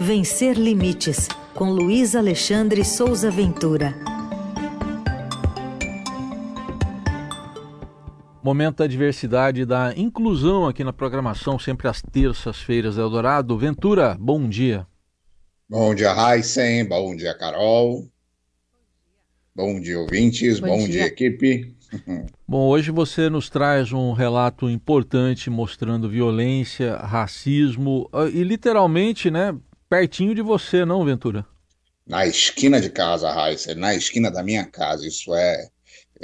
Vencer Limites, com Luiz Alexandre Souza Ventura. Momento da diversidade e da inclusão aqui na programação, sempre às terças-feiras, Eldorado. Ventura, bom dia. Bom dia, Heisen. Bom dia, Carol. Bom dia, ouvintes. Bom, bom dia. dia, equipe. Bom, hoje você nos traz um relato importante mostrando violência, racismo ah, e literalmente, né, pertinho de você, não, Ventura? Na esquina de casa, Raíssa, na esquina da minha casa. Isso é.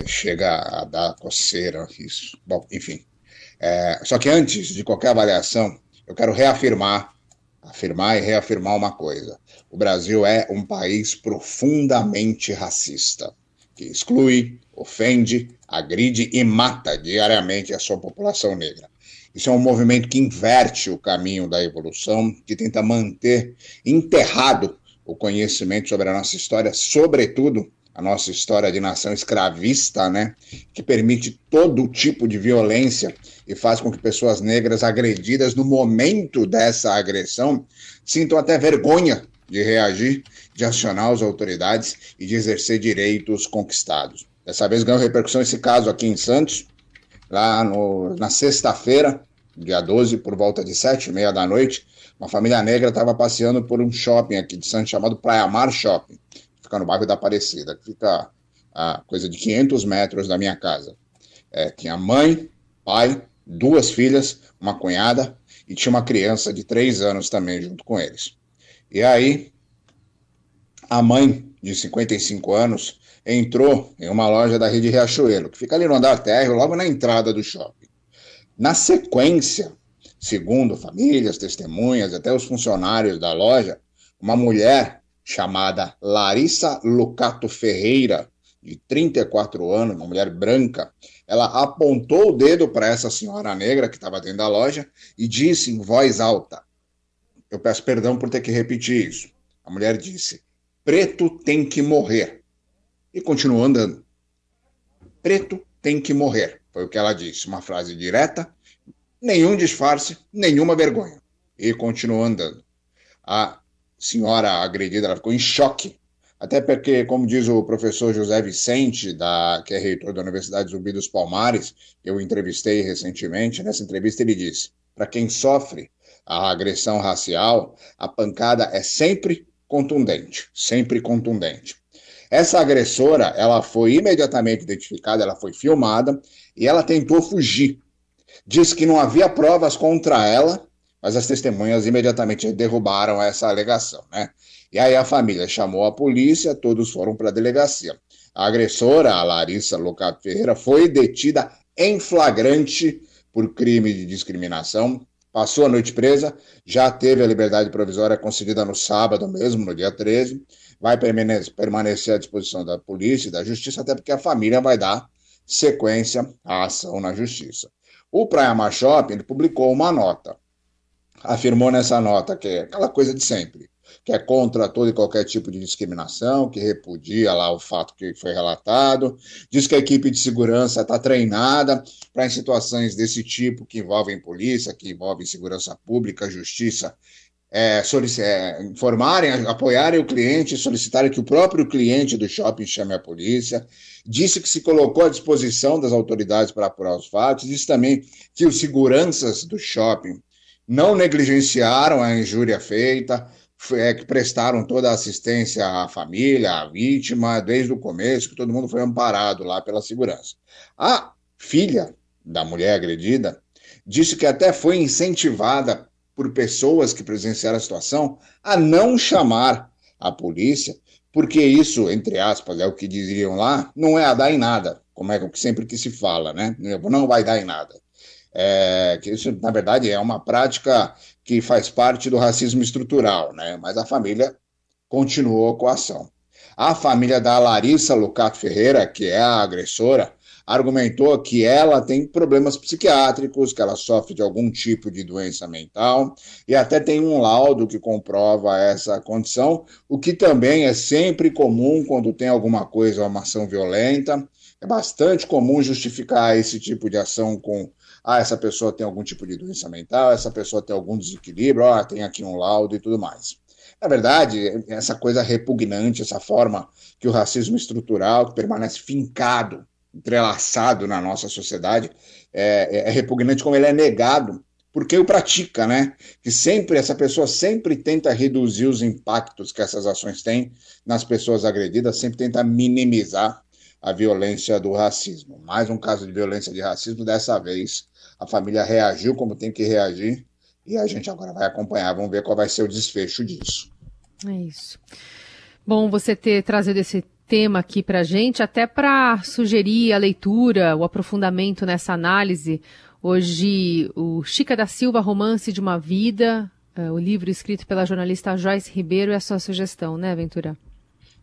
Chega a dar coceira, isso. Bom, enfim. É, só que antes de qualquer avaliação, eu quero reafirmar, afirmar e reafirmar uma coisa. O Brasil é um país profundamente racista, que exclui, ofende, agride e mata diariamente a sua população negra. Isso é um movimento que inverte o caminho da evolução, que tenta manter enterrado o conhecimento sobre a nossa história, sobretudo a nossa história de nação escravista, né, que permite todo tipo de violência e faz com que pessoas negras agredidas no momento dessa agressão sintam até vergonha de reagir, de acionar as autoridades e de exercer direitos conquistados. Dessa vez ganhou repercussão esse caso aqui em Santos, lá no, na sexta-feira, dia 12, por volta de sete e meia da noite, uma família negra estava passeando por um shopping aqui de Santos chamado Praia Mar Shopping, fica no bairro da Aparecida, que fica a coisa de 500 metros da minha casa. É, tinha mãe, pai, duas filhas, uma cunhada e tinha uma criança de três anos também junto com eles. E aí, a mãe, de 55 anos, entrou em uma loja da rede Riachuelo, que fica ali no andar térreo, logo na entrada do shopping. Na sequência, segundo famílias, testemunhas, até os funcionários da loja, uma mulher chamada Larissa Lucato Ferreira, de 34 anos, uma mulher branca, ela apontou o dedo para essa senhora negra que estava dentro da loja e disse em voz alta: Eu peço perdão por ter que repetir isso. A mulher disse: Preto tem que morrer e continuou andando. Preto tem que morrer, foi o que ela disse. Uma frase direta, nenhum disfarce, nenhuma vergonha. E continuou andando. A senhora agredida ela ficou em choque, até porque, como diz o professor José Vicente, da, que é reitor da Universidade Zumbi dos Palmares, eu entrevistei recentemente, nessa entrevista ele disse: para quem sofre a agressão racial, a pancada é sempre contundente, sempre contundente. Essa agressora, ela foi imediatamente identificada, ela foi filmada e ela tentou fugir. Diz que não havia provas contra ela, mas as testemunhas imediatamente derrubaram essa alegação, né? E aí a família chamou a polícia, todos foram para a delegacia. A agressora, a Larissa Locato Ferreira, foi detida em flagrante por crime de discriminação, passou a noite presa, já teve a liberdade provisória concedida no sábado mesmo, no dia 13, vai permanecer à disposição da polícia e da justiça, até porque a família vai dar sequência à ação na justiça. O Praia Mar Shopping publicou uma nota. Afirmou nessa nota que é aquela coisa de sempre, que é contra todo e qualquer tipo de discriminação, que repudia lá o fato que foi relatado, diz que a equipe de segurança está treinada para em situações desse tipo que envolvem polícia, que envolvem segurança pública, justiça é, é, informarem, apoiarem o cliente, solicitarem que o próprio cliente do shopping chame a polícia. Disse que se colocou à disposição das autoridades para apurar os fatos. Disse também que os seguranças do shopping não negligenciaram a injúria feita, é, que prestaram toda a assistência à família, à vítima, desde o começo, que todo mundo foi amparado lá pela segurança. A filha da mulher agredida disse que até foi incentivada por pessoas que presenciaram a situação a não chamar a polícia, porque isso, entre aspas, é o que diziam lá, não é a dar em nada, como é o que sempre que se fala, né? Não vai dar em nada. É, que isso, na verdade, é uma prática que faz parte do racismo estrutural, né? Mas a família continuou com a ação. A família da Larissa Lucato Ferreira, que é a agressora, argumentou que ela tem problemas psiquiátricos, que ela sofre de algum tipo de doença mental, e até tem um laudo que comprova essa condição, o que também é sempre comum quando tem alguma coisa, uma ação violenta. É bastante comum justificar esse tipo de ação com ah, essa pessoa tem algum tipo de doença mental, essa pessoa tem algum desequilíbrio, ah, tem aqui um laudo e tudo mais. Na verdade, essa coisa repugnante, essa forma que o racismo estrutural, que permanece fincado, entrelaçado na nossa sociedade, é, é, é repugnante como ele é negado porque o pratica, né? Que sempre essa pessoa sempre tenta reduzir os impactos que essas ações têm nas pessoas agredidas, sempre tenta minimizar a violência do racismo. Mais um caso de violência de racismo, dessa vez a família reagiu como tem que reagir e a gente agora vai acompanhar, vamos ver qual vai ser o desfecho disso. É isso. Bom você ter trazido esse tema aqui para gente, até para sugerir a leitura, o aprofundamento nessa análise. Hoje, o Chica da Silva, Romance de uma Vida, uh, o livro escrito pela jornalista Joyce Ribeiro, é a sua sugestão, né, Ventura?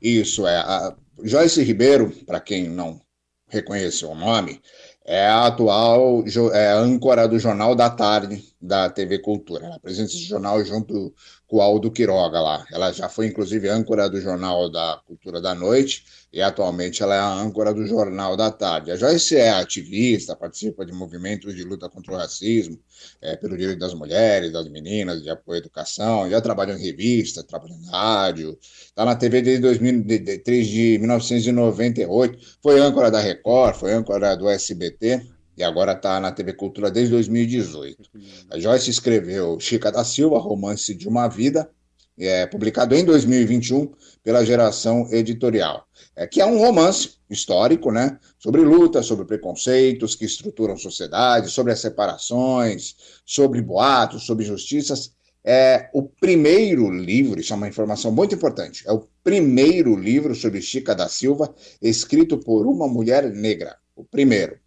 Isso, é. A Joyce Ribeiro, para quem não reconheceu o nome, é a atual é âncora do Jornal da Tarde da TV Cultura. Ela apresenta esse jornal junto com o Aldo Quiroga lá. Ela já foi, inclusive, âncora do Jornal da Cultura da Noite e atualmente ela é a âncora do Jornal da Tarde. A Joyce é ativista, participa de movimentos de luta contra o racismo, é, pelo direito das mulheres, das meninas, de apoio à educação, já trabalhou em revista, trabalha em rádio, está na TV desde 2003, de 1998, foi âncora da Record, foi âncora do SBT, e agora está na TV Cultura desde 2018. A Joyce escreveu Chica da Silva, Romance de uma Vida, é, publicado em 2021 pela Geração Editorial, é, que é um romance histórico, né, sobre luta, sobre preconceitos que estruturam sociedade, sobre as separações, sobre boatos, sobre justiças. É o primeiro livro, isso é uma informação muito importante, é o primeiro livro sobre Chica da Silva escrito por uma mulher negra, o primeiro.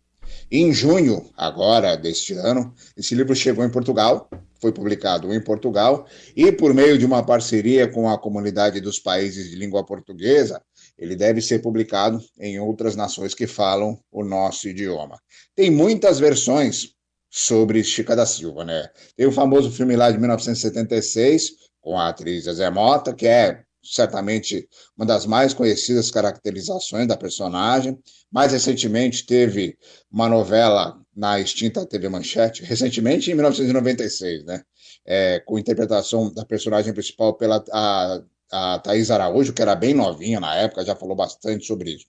Em junho, agora deste ano, esse livro chegou em Portugal, foi publicado em Portugal, e por meio de uma parceria com a comunidade dos países de língua portuguesa, ele deve ser publicado em outras nações que falam o nosso idioma. Tem muitas versões sobre Chica da Silva, né? Tem o famoso filme lá de 1976, com a atriz Zé Mota, que é certamente uma das mais conhecidas caracterizações da personagem. Mais recentemente teve uma novela na extinta TV Manchete, recentemente em 1996, né? É, com interpretação da personagem principal pela a, a Thaís Araújo, que era bem novinha na época, já falou bastante sobre isso.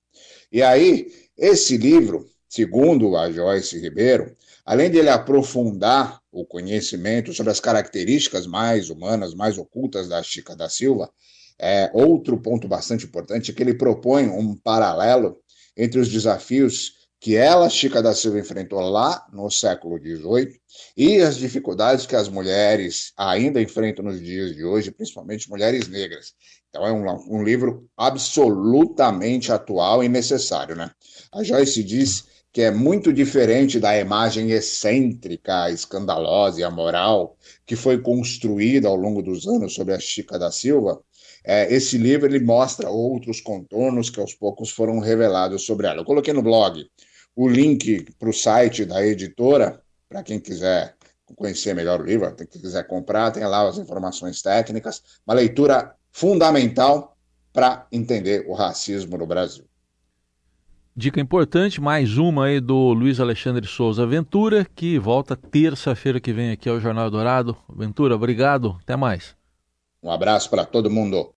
E aí, esse livro, segundo a Joyce Ribeiro, além de ele aprofundar o conhecimento sobre as características mais humanas, mais ocultas da Chica da Silva, é, outro ponto bastante importante é que ele propõe um paralelo entre os desafios que ela, Chica da Silva, enfrentou lá no século XVIII e as dificuldades que as mulheres ainda enfrentam nos dias de hoje, principalmente mulheres negras. Então é um, um livro absolutamente atual e necessário, né? A Joyce diz que é muito diferente da imagem excêntrica, escandalosa e amoral que foi construída ao longo dos anos sobre a Chica da Silva, é, esse livro ele mostra outros contornos que aos poucos foram revelados sobre ela. Eu coloquei no blog o link para o site da editora, para quem quiser conhecer melhor o livro, quem quiser comprar, tem lá as informações técnicas, uma leitura fundamental para entender o racismo no Brasil. Dica importante, mais uma aí do Luiz Alexandre Souza Ventura, que volta terça-feira que vem aqui ao Jornal Dourado. Ventura, obrigado, até mais. Um abraço para todo mundo.